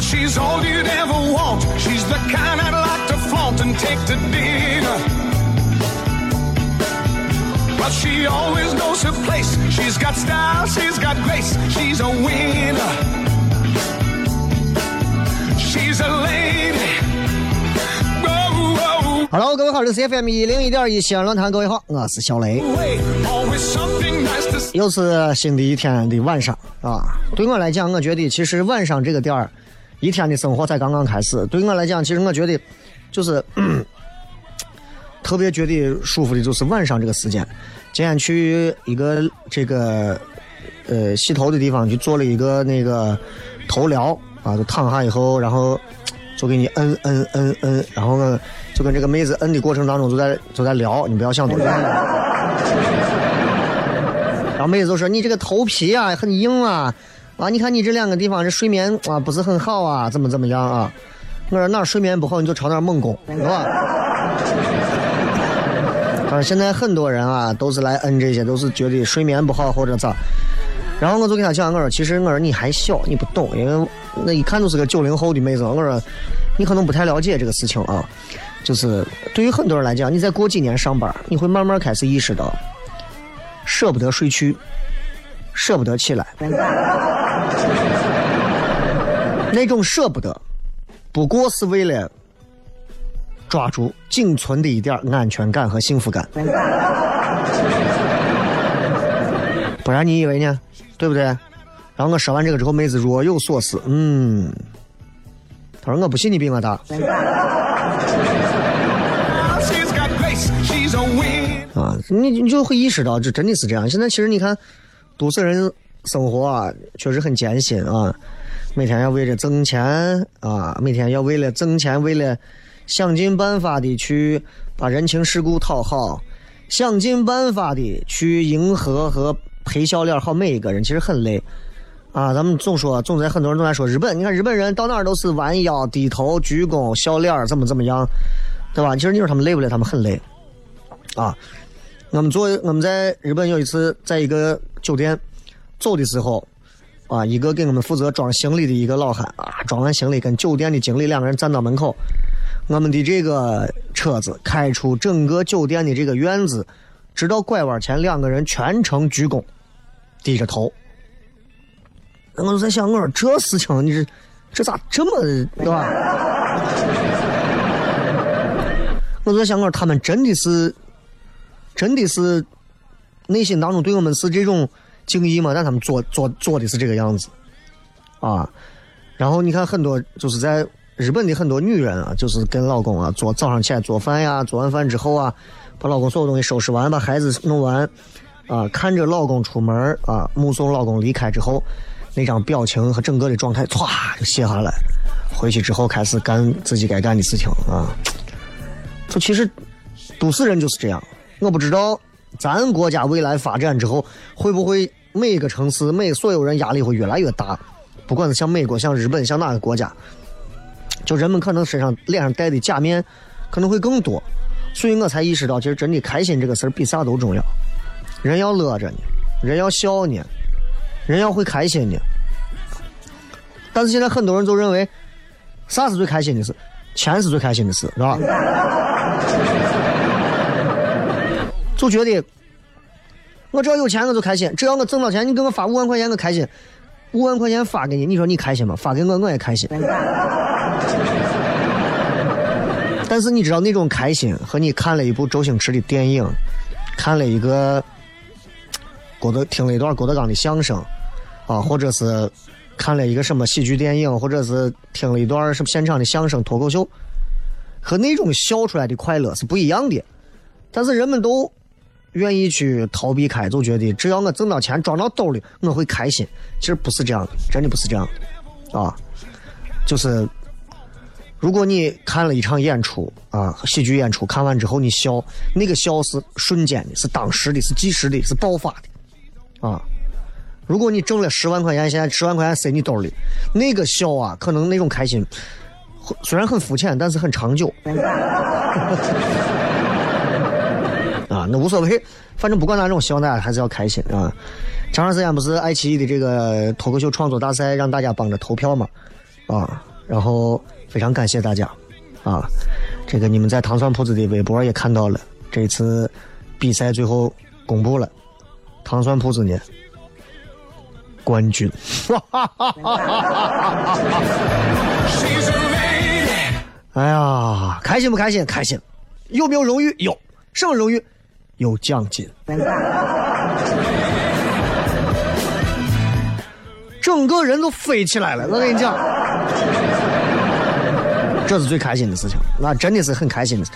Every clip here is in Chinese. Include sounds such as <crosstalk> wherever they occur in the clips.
She's all you'd ever want. She's the kind I'd like to flaunt and take to dinner. But she always knows her place. She's got style, she's got grace. She's a winner. She's a lady. Hello，各位好，这是 FM 一零一点一西安论坛，各位好，我是小雷。又是新的一天的晚上啊！对我来讲，我觉得其实晚上这个点儿，一天的生活才刚刚开始。对我来讲，其实我觉得就是、<clears throat> 特别觉得舒服的，就是晚上这个时间。今天去一个这个呃洗头的地方去做了一个那个头疗啊，就躺下以后，然后就给你摁摁摁摁，然后呢就跟这个妹子摁的过程当中就在就在聊，你不要想多了。<laughs> 然后妹子就说：“你这个头皮啊很硬啊，啊，你看你这两个地方这睡眠啊不是很好啊，怎么怎么样啊？”我说哪睡眠不好你就朝哪猛攻，是吧？但是现在很多人啊都是来摁这些，都是觉得睡眠不好或者咋。然后我就跟他讲，我说其实我说你还小，你不懂，因为那一看就是个九零后的妹子。我说你可能不太了解这个事情啊，就是对于很多人来讲，你再过几年上班，你会慢慢开始意识到。舍不得睡去，舍不得起来，<laughs> 那种舍不得，不过是为了抓住仅存的一点安全感和幸福感。<laughs> 不然你以为呢？对不对？然后我说完这个之后，妹子若有所思，嗯，她说我不信你比我大。<laughs> 啊，你你就会意识到这真的是这样。现在其实你看，都市人生活啊，确实很艰辛啊，每天要为了挣钱啊，每天要为了挣钱，为了想尽办法的去把人情世故讨好，想尽办法的去迎合和陪笑脸好每一个人，其实很累。啊，咱们总说，总在很多人都在说日本，你看日本人到哪儿都是弯腰、低头、鞠躬、笑脸，怎么怎么样，对吧？其实你说他们累不累？他们很累，啊。我们做我们在日本有一次在一个酒店走的时候，啊，一个给我们负责装行李的一个老汉啊，装完行李跟酒店的经理两个人站到门口，我们的这个车子开出整个酒店的这个院子，直到拐弯前，两个人全程鞠躬，低着头。我就在想，我说这事情你这这咋这么对吧？<laughs> 我就在想，我说他们真的是。真的是内心当中对我们是这种敬意嘛？但他们做做做的是这个样子啊。然后你看很多就是在日本的很多女人啊，就是跟老公啊做早上起来做饭呀，做完饭之后啊，把老公所有东西收拾完，把孩子弄完啊，看着老公出门啊，目送老公离开之后，那张表情和整个的状态歘就卸下来，回去之后开始干自己该干的事情啊。就其实都市人就是这样。我不知道咱国家未来发展之后，会不会每个城市每所有人压力会越来越大？不管是像美国、像日本、像哪个国家，就人们可能身上脸上戴的假面可能会更多，所以我才意识到，其实真的开心这个事儿比啥都重要。人要乐着呢，人要笑呢，人要会开心呢。但是现在很多人就认为，啥是最开心的事？钱是最开心的事，是吧？<laughs> 就觉得我只要有钱我就开心，只要我挣到钱，你给我发五万块钱我开心，五万块钱发给你，你说你开心吗？发给我我也开心。但是你知道那种开心和你看了一部周星驰的电影，看了一个郭德听了一段郭德纲的相声，啊，或者是看了一个什么喜剧电影，或者是听了一段什么现场的相声脱口秀，和那种笑出来的快乐是不一样的。但是人们都愿意去逃避开，就觉得只要我挣到钱装到兜里，我会开心。其实不是这样的，真的不是这样的，啊，就是如果你看了一场演出啊，喜剧演出，看完之后你笑，那个笑是瞬间的，是当时的，是即时的，是爆发的，啊。如果你挣了十万块钱，现在十万块钱塞你兜里，那个笑啊，可能那种开心，虽然很肤浅，但是很长久。那无所谓，反正不管哪种，希望大家还是要开心啊。前段时间不是爱奇艺的这个脱口秀创作大赛，让大家帮着投票嘛，啊，然后非常感谢大家，啊，这个你们在糖蒜铺子的微博也看到了，这次比赛最后公布了，糖蒜铺子呢冠军，<laughs> 哎呀，开心不开心？开心，有没有荣誉？有，什么荣誉？有奖金。整个人都飞起来了，我跟你讲，这是最开心的事情，那真的是很开心的。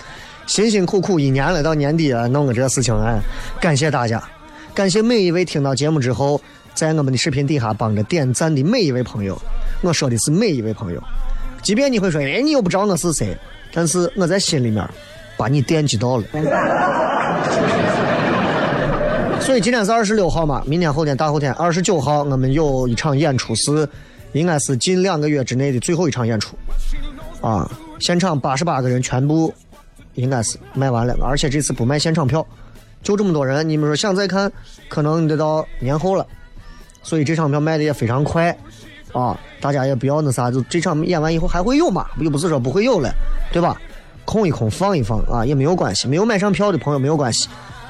辛辛苦苦一年了，到年底了，弄个这事情，哎，感谢大家，感谢每一位听到节目之后，在我们的视频底下帮着点赞的每一位朋友。我说的是每一位朋友，即便你会说，哎，你又不知道我是谁，但是我在心里面把你惦记到了。所以今天是二十六号嘛，明天、后天、大后天，二十九号我们有一场演出是，应该是近两个月之内的最后一场演出，啊，现场八十八个人全部应该是卖完了，而且这次不卖现场票，就这么多人，你们说想再看，可能得到年后了，所以这场票卖的也非常快，啊，大家也不要那啥，就这场演完以后还会有嘛，又不是说不会有了，对吧？空一空，放一放啊，也没有关系，没有买上票的朋友没有关系。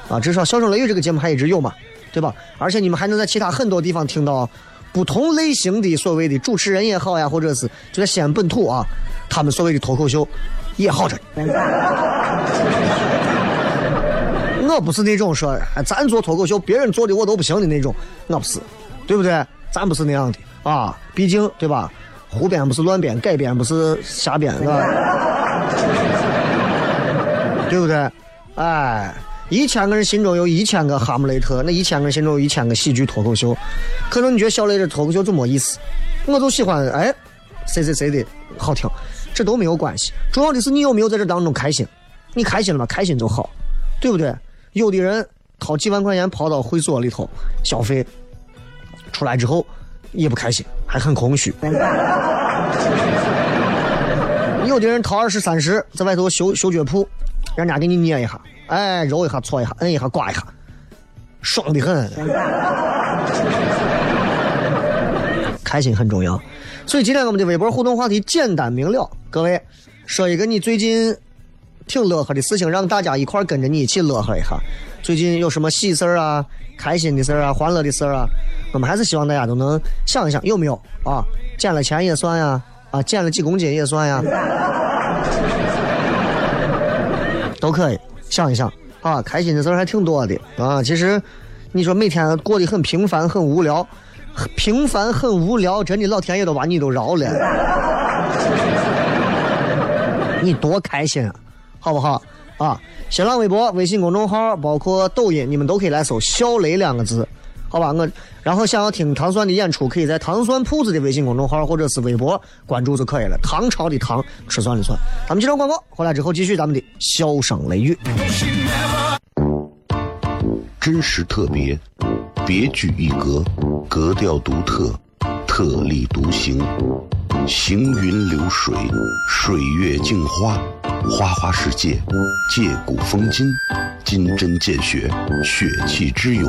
啊，至少《笑声雷雨》这个节目还一直有嘛，对吧？而且你们还能在其他很多地方听到不同类型的所谓的主持人也好呀，或者是就在西安本土啊，他们所谓的脱口秀也好着。<laughs> 我不是那种说咱做脱口秀，别人做的我都不行的那种，我不是，对不对？咱不是那样的啊，毕竟对吧？胡编不是乱编，改编不是瞎编，是吧？对不对？哎。一千个人心中有一千个哈姆雷特，那一千个人心中有一千个喜剧脱口秀。可能你觉得小雷的脱口秀就没意思，我就喜欢哎，谁谁谁的好听，这都没有关系。重要的是你有没有在这当中开心，你开心了吗？开心就好，对不对？有的人掏几万块钱跑到会所里头消费，出来之后也不开心，还很空虚。<laughs> 有的人掏二十三十在外头修修脚铺，人家给你捏一下。哎，揉一下，搓一下，摁一下，刮一下，爽的很，开心很重要。所以今天我们的微博互动话题简单明了，各位说一个你最近挺乐呵的事情，让大家一块跟着你一起乐呵一下。最近有什么喜事儿啊、开心的事儿啊、欢乐的事儿啊？我们还是希望大家都能想一想，有没有啊？捡了钱也算呀，啊，捡了几公斤也算呀，都可以。想一想啊，开心的事儿还挺多的啊。其实，你说每天过得很平凡、很无聊，平凡很无聊，真的老天爷都把你都饶了。<laughs> 你多开心啊，好不好？啊，新浪微博、微信公众号，包括抖音，你们都可以来搜“小雷”两个字，好吧？我然后想要听糖蒜的演出，可以在糖蒜铺子的微信公众号或者是微博关注就可以了。唐朝的唐，吃蒜的蒜。咱们接着广告，回来之后继续咱们的笑声雷雨。真实特别，别具一格，格调独特，特立独行，行云流水，水月镜花，花花世界，借古风今，金针见血，血气之勇，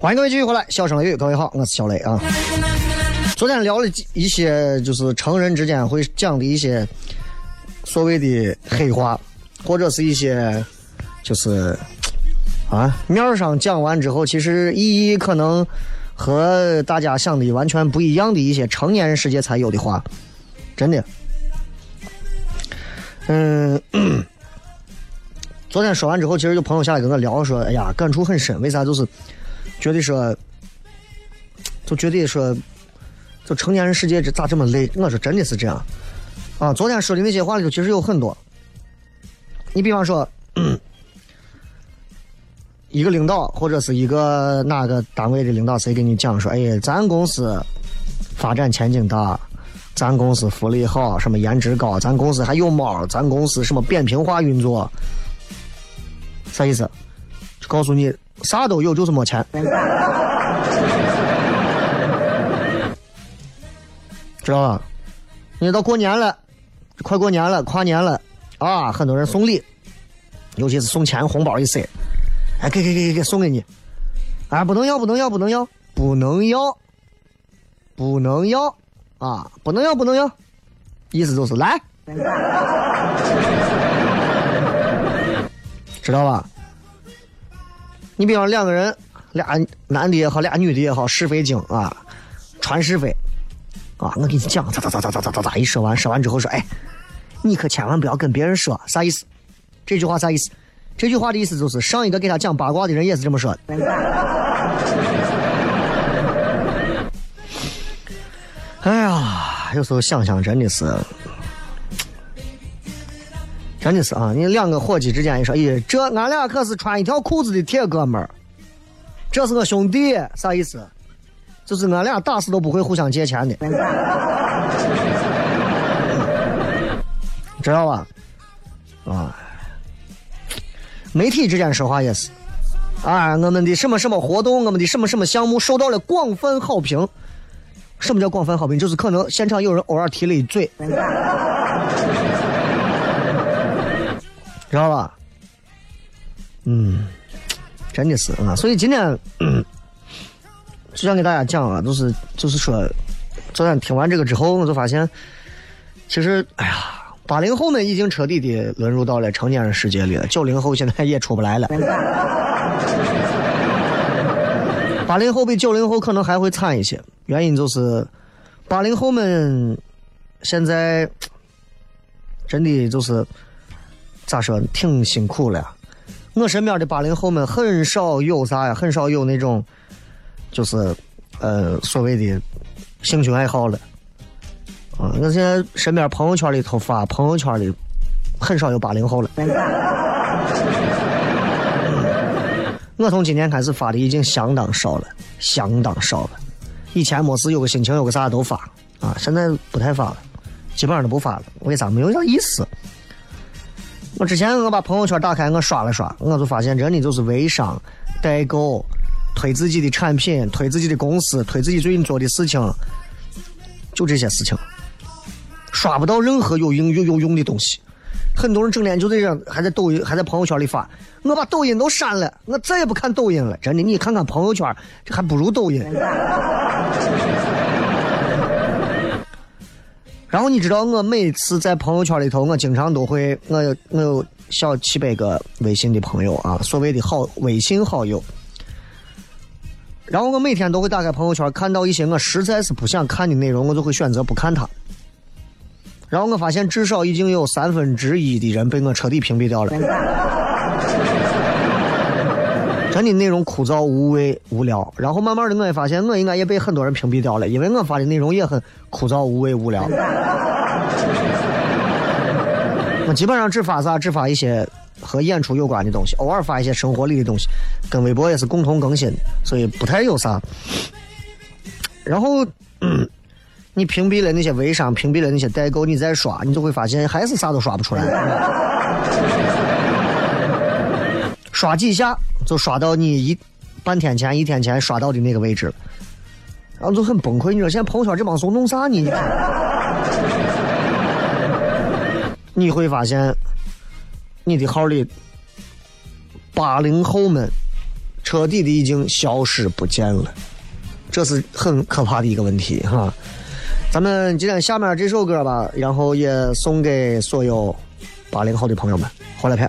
欢迎各位继续回来，笑声雷雨，各位好，我是小雷啊。昨天聊了一些就是成人之间会讲的一些所谓的黑话，或者是一些就是啊面上讲完之后，其实意义可能和大家想的完全不一样的一些成年人世界才有的话，真的。嗯，<clears throat> 昨天说完之后，其实有朋友下来跟我聊说，哎呀，感触很深，为啥？就是。觉得说，就觉得说，就成年人世界这咋这么累？我说真的是这样啊！昨天说的那些话里头，其实有很多。你比方说，<clears throat> 一个领导或者是一个哪个单位的领导，谁给你讲说，哎，咱公司发展前景大，咱公司福利好，什么颜值高，咱公司还有猫，咱公司什么扁平化运作，啥意思？就告诉你。啥都有，就是没钱，知道吧？你到过年了，快过年了，跨年了啊！很多人送礼，尤其是送钱，红包一塞，哎，给给给给给，送给你，哎，不能要，不能要，不能要，不能要，不能要啊！不能要，不能要，意思就是来，知道吧？你比方两个人，俩男的也好，俩女的也好，是非经啊，传是非啊，我给你讲，咋咋咋咋咋咋咋咋，一说完，说完之后说，哎，你可千万不要跟别人说，啥意思？这句话啥意思？这句话的意思就是上一个给他讲八卦的人也是这么说的。<laughs> 哎呀，有时候想想真的是。真的是啊！你两个伙计之间一说，咦，这俺俩可是穿一条裤子的铁哥们儿，这是我兄弟，啥意思？就是俺俩打死都不会互相借钱的，<laughs> 知道吧？啊，媒体之间说话也是，啊，我们的什么什么活动，我们的什么什么项目受到了广泛好评。什么叫广泛好评？就是可能现场有人偶尔提了一嘴。知道吧？嗯，真的是啊，所以今天 <clears throat> 就想给大家讲啊，就是就是说，昨天听完这个之后，我就发现，其实哎呀，八零后们已经彻底的沦入到了成年人世界里了，九零后现在也出不来了。<laughs> 八零后比九零后可能还会惨一些，原因就是八零后们现在真的就是。咋说，挺辛苦了。我身边的八零后们很少有啥呀，很少有那种，就是呃所谓的兴趣爱好了。啊，我现在身边朋友圈里头发朋友圈里很少有八零后了。<laughs> 我从今年开始发的已经相当少了，相当少了。以前没事有个心情有个啥都发啊，现在不太发了，基本上都不发了。为啥？没有啥意思。我之前我把朋友圈打开，我刷了刷，我就发现真的就是微商、代购、推自己的产品、推自己的公司、推自己最近做的事情，就这些事情，刷不到任何有用有有用的东西。很多人整天就这样，还在抖音，还在朋友圈里发。我把抖音都删了，我再也不看抖音了。真的，你看看朋友圈，这还不如抖音。然后你知道，我每次在朋友圈里头，我经常都会，我有我有小七百个微信的朋友啊，所谓的好微信好友。然后我每天都会打开朋友圈，看到一些我实在是不想看的内容，我就会选择不看它。然后我发现，至少已经有三分之一的人被我彻底屏蔽掉了。真的内容枯燥无味无聊。然后慢慢的，我也发现我应该也被很多人屏蔽掉了，因为我发的内容也很枯燥无味无聊。<laughs> 我基本上只发啥，只发一些和演出有关的东西，偶尔发一些生活里的东西，跟微博也是共同更新的，所以不太有啥。然后。你屏蔽了那些微商，屏蔽了那些代购，你再刷，你就会发现还是啥都刷不出来。刷几下就刷到你一半天前、一天前刷到的那个位置了，然后就很崩溃。你说现在朋友圈这帮怂弄啥呢？你会发现你的号里八零后们彻底的已经消失不见了，这是很可怕的一个问题哈。咱们今天下面这首歌吧，然后也送给所有八零后的朋友们，回来片。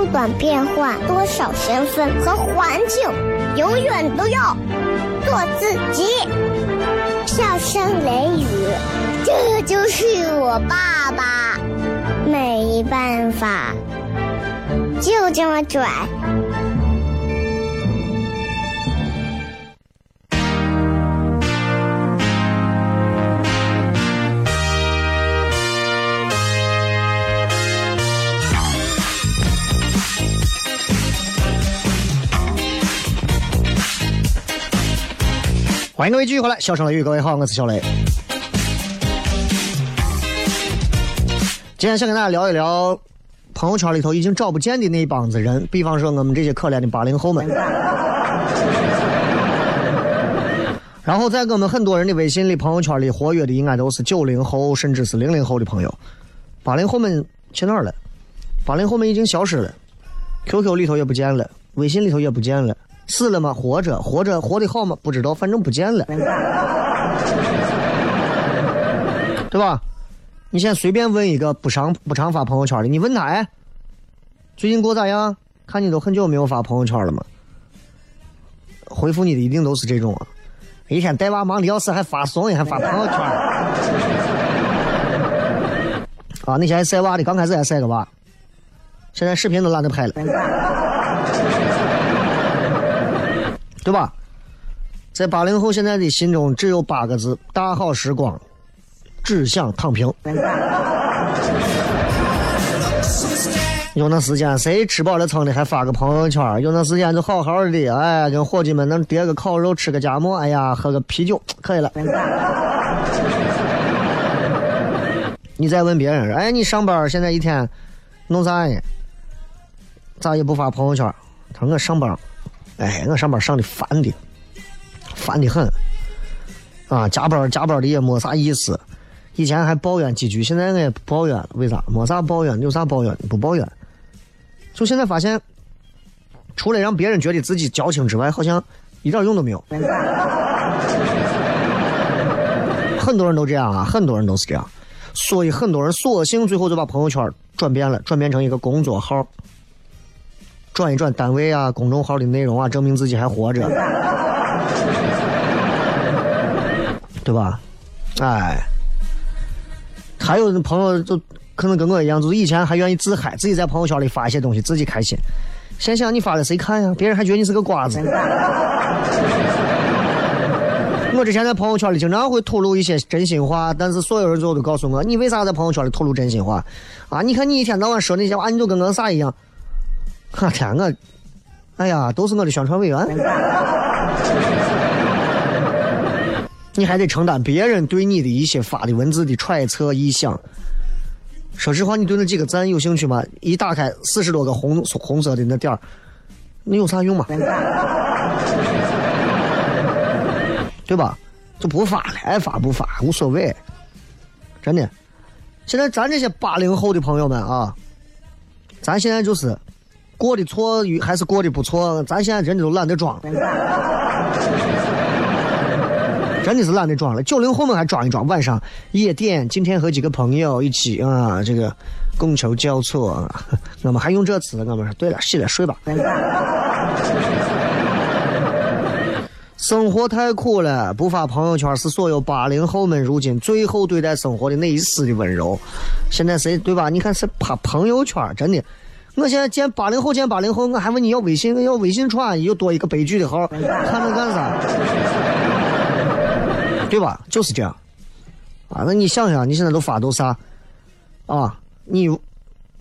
不管变换多少身份和环境，永远都要做自己。笑声雷雨，这就是我爸爸。没办法，就这么拽。欢迎各位继续回来，小声雷雨，各位好，我是小雷。今天想跟大家聊一聊朋友圈里头已经找不见的那一帮子人，比方说我们这些可怜的八零后们。然后在我们很多人的微信里、朋友圈里活跃的，应该都是九零后甚至是零零后的朋友。八零后们去哪儿了？八零后们已经消失了，QQ 里头也不见了，微信里头也不见了。死了吗？活着，活着，活得好吗？不知道，反正不见了，对吧？你现在随便问一个不常不常发朋友圈的，你问他哎，最近过咋样？看你都很久没有发朋友圈了嘛。回复你的一定都是这种啊，一天带娃忙的要死，还发怂，还发朋友圈。啊，那些爱晒娃的，刚开始还晒个娃，现在视频都懒得拍了。对吧？在八零后现在的心中只有八个字：大好时光，只想躺平。<laughs> 有那时间，谁吃饱了撑的还发个朋友圈？有那时间就好好的，哎，跟伙计们能叠个烤肉，吃个夹馍，哎呀，喝个啤酒，可以了。<laughs> 你再问别人，哎，你上班现在一天弄啥呢？咋也不发朋友圈？他说我上班。哎，我上班上的烦的，烦的很，啊，加班加班的也没啥意思。以前还抱怨几句，现在我也不抱怨了。为啥？没啥抱怨，有啥抱怨？不抱怨。就现在发现，除了让别人觉得自己矫情之外，好像一点用都没有。很多人都这样啊，很多人都是这样，所以很多人索性最后就把朋友圈转变了，转变成一个工作号，转一转单位啊、公众号的内容啊，证明自己还活着，<laughs> 对吧？哎，还有的朋友就可能跟我一样，就是以前还愿意自嗨，自己在朋友圈里发一些东西，自己开心。现在想你发了谁看呀？别人还觉得你是个瓜子。<laughs> 我之前在朋友圈里经常会吐露一些真心话，但是所有人最后都告诉我，你为啥在朋友圈里吐露真心话？啊，你看你一天到晚说那些话，你就跟个啥一样？我天，我，哎呀，都是我的宣传委员。<laughs> 你还得承担别人对你的一些发的文字的揣测臆想。说实话，你对那几个赞有兴趣吗？一打开四十多个红红色的那点儿，那有啥用吗？<laughs> 对吧？就不发了，爱发不发无所谓，真的。现在咱这些八零后的朋友们啊，咱现在就是过得错与还是过得不错，咱现在真的都懒得装，<laughs> 真的是懒得装了。九零后们还装一装，晚上夜店，今天和几个朋友一起啊，这个觥筹交错，<laughs> 我们还用这词，我们说对了，洗了睡吧。<laughs> 生活太苦了，不发朋友圈是所有八零后们如今最后对待生活的那一丝的温柔。现在谁对吧？你看是发朋友圈，真的。我现在见八零后见八零后，我还问你要微信，要微信传又多一个悲剧的号，看那干啥？<laughs> 对吧？就是这样。啊，那你想想，你现在都发都啥？啊，你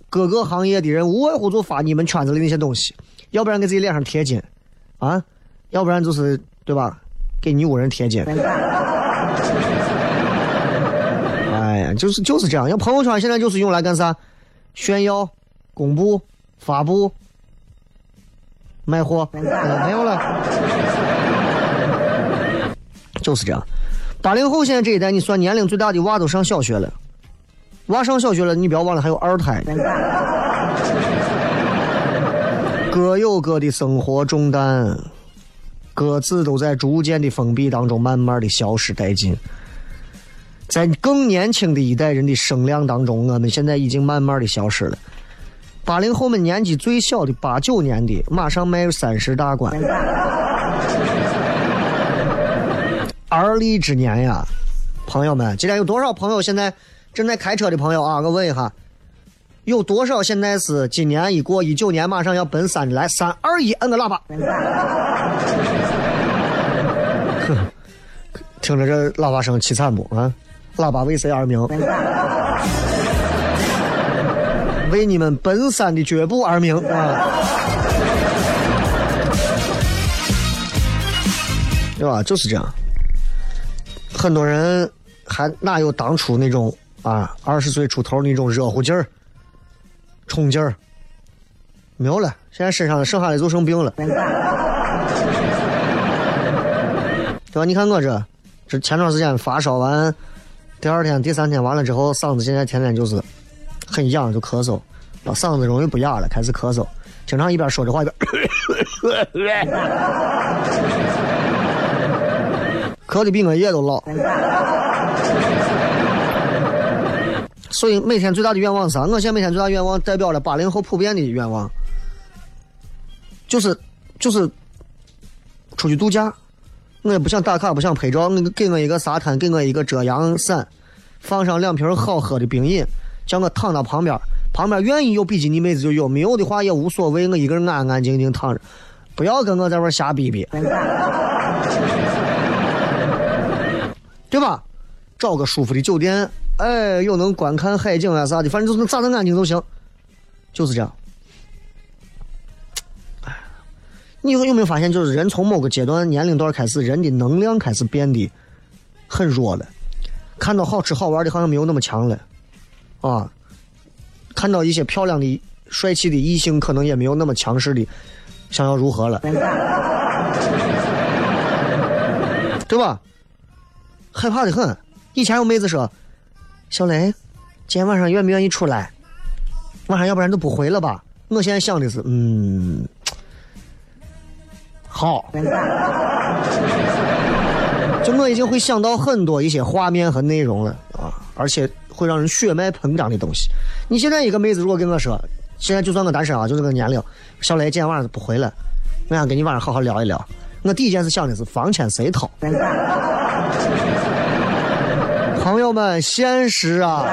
各个行业的人无外乎就发你们圈子里那些东西，要不然给自己脸上贴金，啊，要不然就是。对吧？给女五人贴金。<laughs> 哎呀，就是就是这样。要朋友圈现在就是用来干啥？炫耀、公布、发布、卖货，没有了。就是这样。八零后现在这一代，你算年龄最大的娃都上小学了。娃上小学了，你不要忘了还有二胎。各有各的生活重担。各自都在逐渐的封闭当中，慢慢的消失殆尽。在更年轻的一代人的声量当中，我们现在已经慢慢的消失了。八零后们年纪最小的八九年的，马上迈入三十大关，而立之年呀，朋友们，今天有多少朋友现在正在开车的朋友啊？我问一下，有多少现在是今年一过一九年马上要奔三的？来，三二一，摁个喇叭。<laughs> 听着这喇叭声凄惨不啊？喇叭为谁而鸣？为你们奔三的脚步而鸣 <laughs> 啊！对吧？就是这样。很多人还哪有当初那种啊，二十岁出头那种热乎劲儿、冲劲儿？没有了，现在身上剩下的就剩病了。对吧？你看我这，这前段时间发烧完，第二天、第三天完了之后，嗓子现在天天就是很痒，就咳嗽，啊，嗓子容易不哑了，开始咳嗽，经常一边说着话一边，咳咳的比我爷都老。所以每天最大的愿望是啥？我现在每天最大愿望代表了八零后普遍的愿望，就是就是出去度假。我也不想打卡，不想拍照，你给我一个沙滩，给我一个遮阳伞，放上两瓶好喝的冰饮，叫我躺到旁边，旁边愿意有比基尼妹子就有，没有的话也无所谓，我一个人安安静静躺着，不要跟我在这瞎逼逼，对吧？找个舒服的酒店，哎，又能观看海景啊啥的，反正就是咋的安静就行，就是这样。你有有没有发现，就是人从某个阶段年龄段开始，人的能量开始变得很弱了，看到好吃好玩的，好像没有那么强了，啊，看到一些漂亮的、帅气的异性，可能也没有那么强势的想要如何了，对吧？害怕的很。以前有妹子说：“小雷，今天晚上愿不愿意出来？晚上要不然就不回了吧？”我现在想的是，嗯。好。<laughs> 就我已经会想到很多一些画面和内容了啊，而且会让人血脉膨胀的东西。你现在一个妹子如果跟我说，现在就算我单身啊，就这个年龄，小雷今天晚上不回来，我想跟你晚上好好聊一聊。我第一件事想的是房钱谁掏？<laughs> 朋友们，现实啊！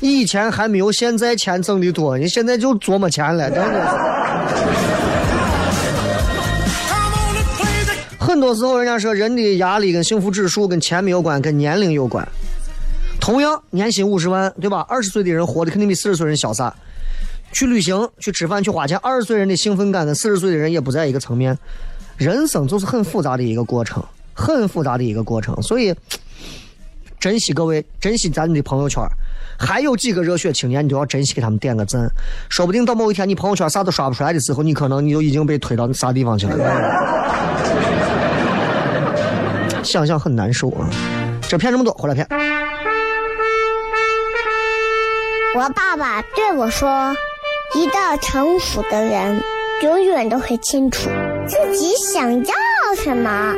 以前还没有现在钱挣的多，你现在就琢磨钱了，真的很多时候，人家说人的压力跟幸福指数跟钱没有关，跟年龄有关。同样，年薪五十万，对吧？二十岁的人活的肯定比四十岁人潇洒。去旅行、去吃饭、去花钱，二十岁人的兴奋感跟四十岁的人也不在一个层面。人生就是很复杂的一个过程，很复杂的一个过程。所以，珍惜各位，珍惜咱们的朋友圈。还有几个热血青年，你都要珍惜，给他们点个赞。说不定到某一天，你朋友圈啥都刷不出来的时候，你可能你就已经被推到啥地方去了。想想很难受啊！这骗这么多，回来骗。我爸爸对我说：“一个成熟的人，永远都会清楚自己想要什么，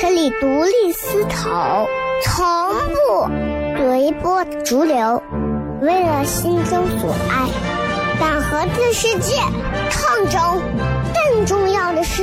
可以独立思考，从不随波逐流，为了心中所爱，敢和这世界抗争。更重要的是。”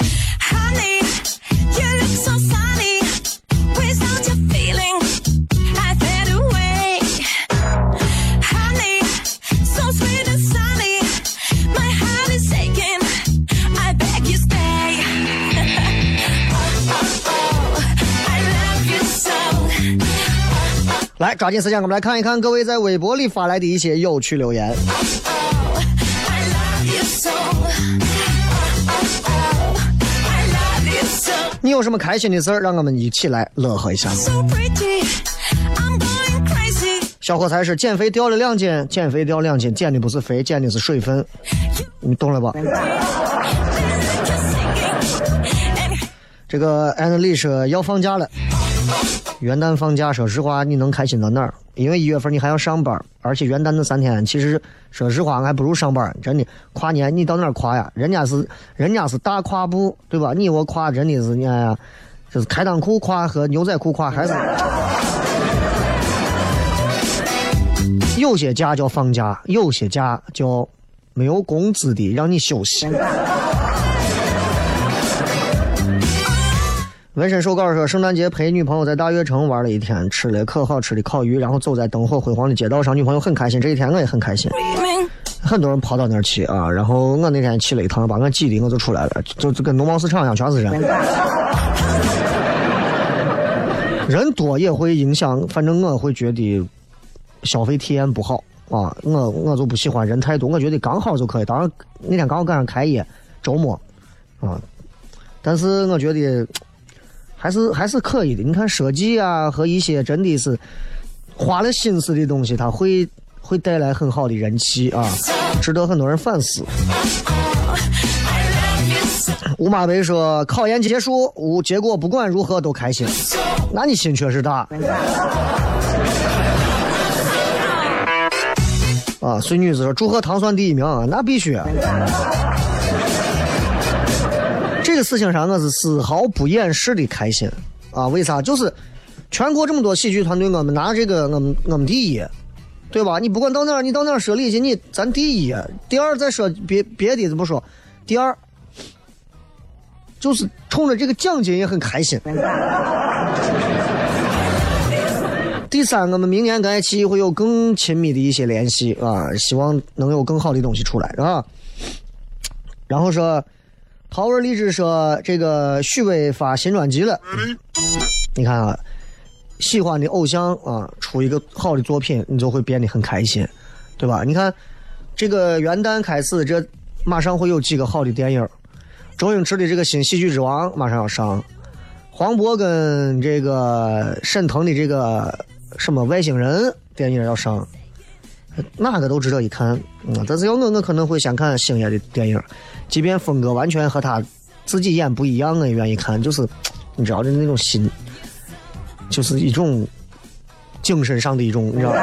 来，抓紧时间，我们来看一看各位在微博里发来的一些有趣留言。Oh, oh, oh. 你有什么开心的事儿，让我们一起来乐呵一下。So pretty, I'm going crazy. 小伙才是减肥掉了两斤，减肥掉两斤，减的不是肥，减的是水分，你懂了吧这个安德丽说要放假了，元旦放假，说实话你能开心到哪儿？因为一月份你还要上班，而且元旦那三天，其实说实话还不如上班。真的，跨年你到哪儿跨呀？人家是人家是大跨步，对吧？你我跨真的是你看呀，就是开裆裤跨和牛仔裤跨还是。有些假叫放假，有些假叫没有工资的让你休息。纹身手稿说，圣诞节陪女朋友在大悦城玩了一天，吃了可好吃的烤鱼，然后走在灯火辉煌的街道上，女朋友很开心。这一天我也很开心，<laughs> 很多人跑到那儿去啊。然后我那天去了一趟，把我挤的我就出来了，就就跟农贸市场一样，全是人。<laughs> 人多也会影响，反正我会觉得消费体验不好啊。我我就不喜欢人太多，我觉得刚好就可以。当然那天刚好赶上开业，周末啊，但是我觉得还是还是可以的。你看设计啊和一些真的是花了心思的东西，它会会带来很好的人气啊，值得很多人反思。吴马贝说：“考研结束，无结果不管如何都开心。”那你心确实大。啊，孙女士说：“祝贺糖蒜第一名，那必须。”事情上我是丝毫不掩饰的开心啊！为啥？就是全国这么多喜剧团队，我们拿这个我们我们第一，对吧？你不管到哪儿，你到哪儿说理去，你咱第一，第二再说别别的怎么说，第二就是冲着这个奖金也很开心。第三，我们明年跟爱奇艺会有更亲密的一些联系啊，希望能有更好的东西出来啊。然后说，陶文励志说，这个许巍发新专辑了，你看啊，喜欢的偶像啊，出一个好的作品，你就会变得很开心，对吧？你看，这个元旦开始，这马上会有几个好的电影，周星驰的这个新《喜剧之王》马上要上，黄渤跟这个沈腾的这个什么外星人电影要上，哪个都值得一看。嗯，但是要我，我可能会先看星爷的电影，即便风格完全和他自己演不一样，我也愿意看。就是你知道的那种心，就是一种精神上的一种，你知道。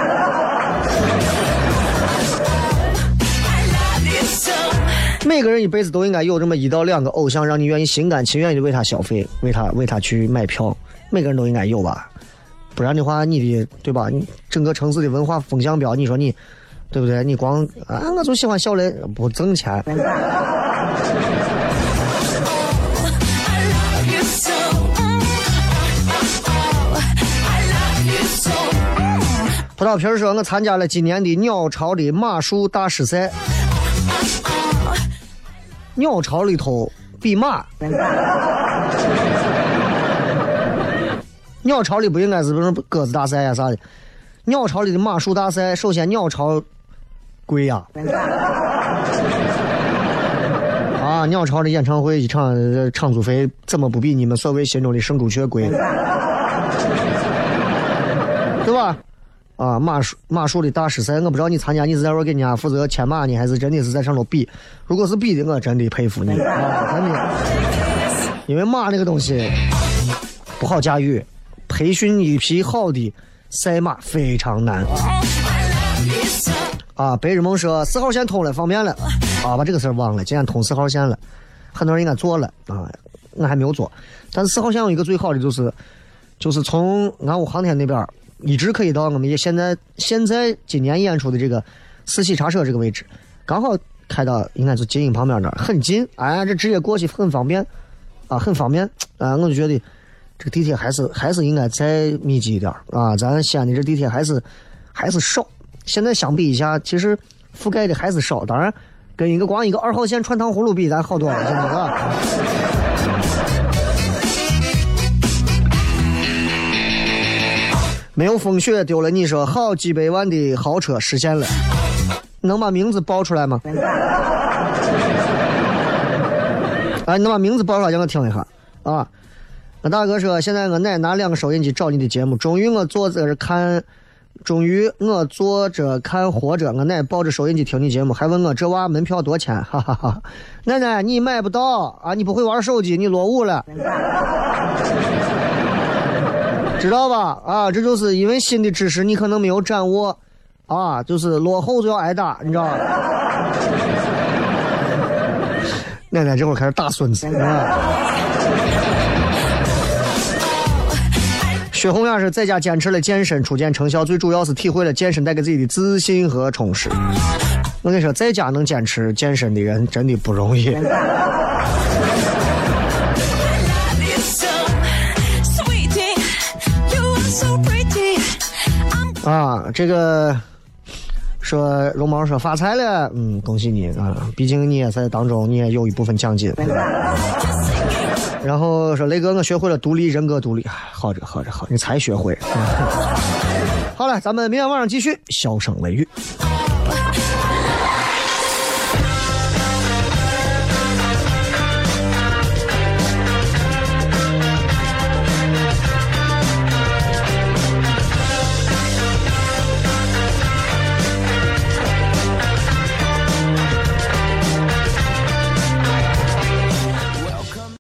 每个人一辈子都应该有这么一到两个偶像，让你愿意心甘情愿的为他消费，为他为他去买票。每个人都应该有吧，不然的话，你的对吧？你整个城市的文化风向标，你说你对不对？你光啊，我就喜欢小雷，不挣钱。葡萄皮儿说，我参加了今年的鸟巢的马术大师赛。鸟巢里头比马，鸟巢里不应该是不是鸽子大赛呀、啥的？鸟巢里的马术大赛，首先鸟巢贵呀、<laughs> 啊，鸟巢的演唱会一场呃场租费怎么不比你们所谓心中的圣朱雀贵？<laughs> 对吧？啊，马术马术的大师赛，我不知道你参加，你是在这儿给人家负责牵马呢，还是真的是在上头比？如果是比的，我真的佩服你啊，真的，因为马那个东西不好驾驭，培训一匹好的赛马非常难啊。白日梦说四号线通了，方便了啊，把这个事儿忘了，今天通四号线了，很多人应该做了啊，我还没有做，但是四号线有一个最好的就是，就是从俺武航天那边一直可以到我们也现在现在今年演出的这个四喜茶社这个位置，刚好开到应该是金鹰旁边那儿，很近，哎，这直接过去很方便，啊，很方便，啊，我就觉得这个地铁还是还是应该再密集一点啊，咱西安的这地铁还是还是少，现在相比一下，其实覆盖的还是少，当然跟一个光一个二号线穿糖葫芦比，咱好多了，现在啊。没有风雪丢了，你说好几百万的豪车实现了，能把名字报出来吗？哎，你能把名字报出来让我听一下啊！我大哥说，现在我奶拿两个收音机找你的节目，终于我坐在这看，终于我坐着看活着，我奶抱着收音机听你节目，还问我这娃门票多钱，哈哈哈！<laughs> 奶奶你买不到啊，你不会玩手机，你落伍了。<laughs> 知道吧？啊，这就是因为新的知识你可能没有掌握，啊，就是落后就要挨打，你知道吧？<laughs> 奶奶这会儿开始打孙子。啊薛红雅是在家坚持了健身，初见成效，最主要是体会了健身带给自己的自信和充实。我跟你说，在家能坚持健身的人真的不容易。啊，这个说绒毛说发财了，嗯，恭喜你啊！毕竟你也在当中，你也有一部分奖金。然后说雷哥，我学会了独立人格独立，好着好着好，你才学会。好了，咱们明天晚上继续，笑声雷雨。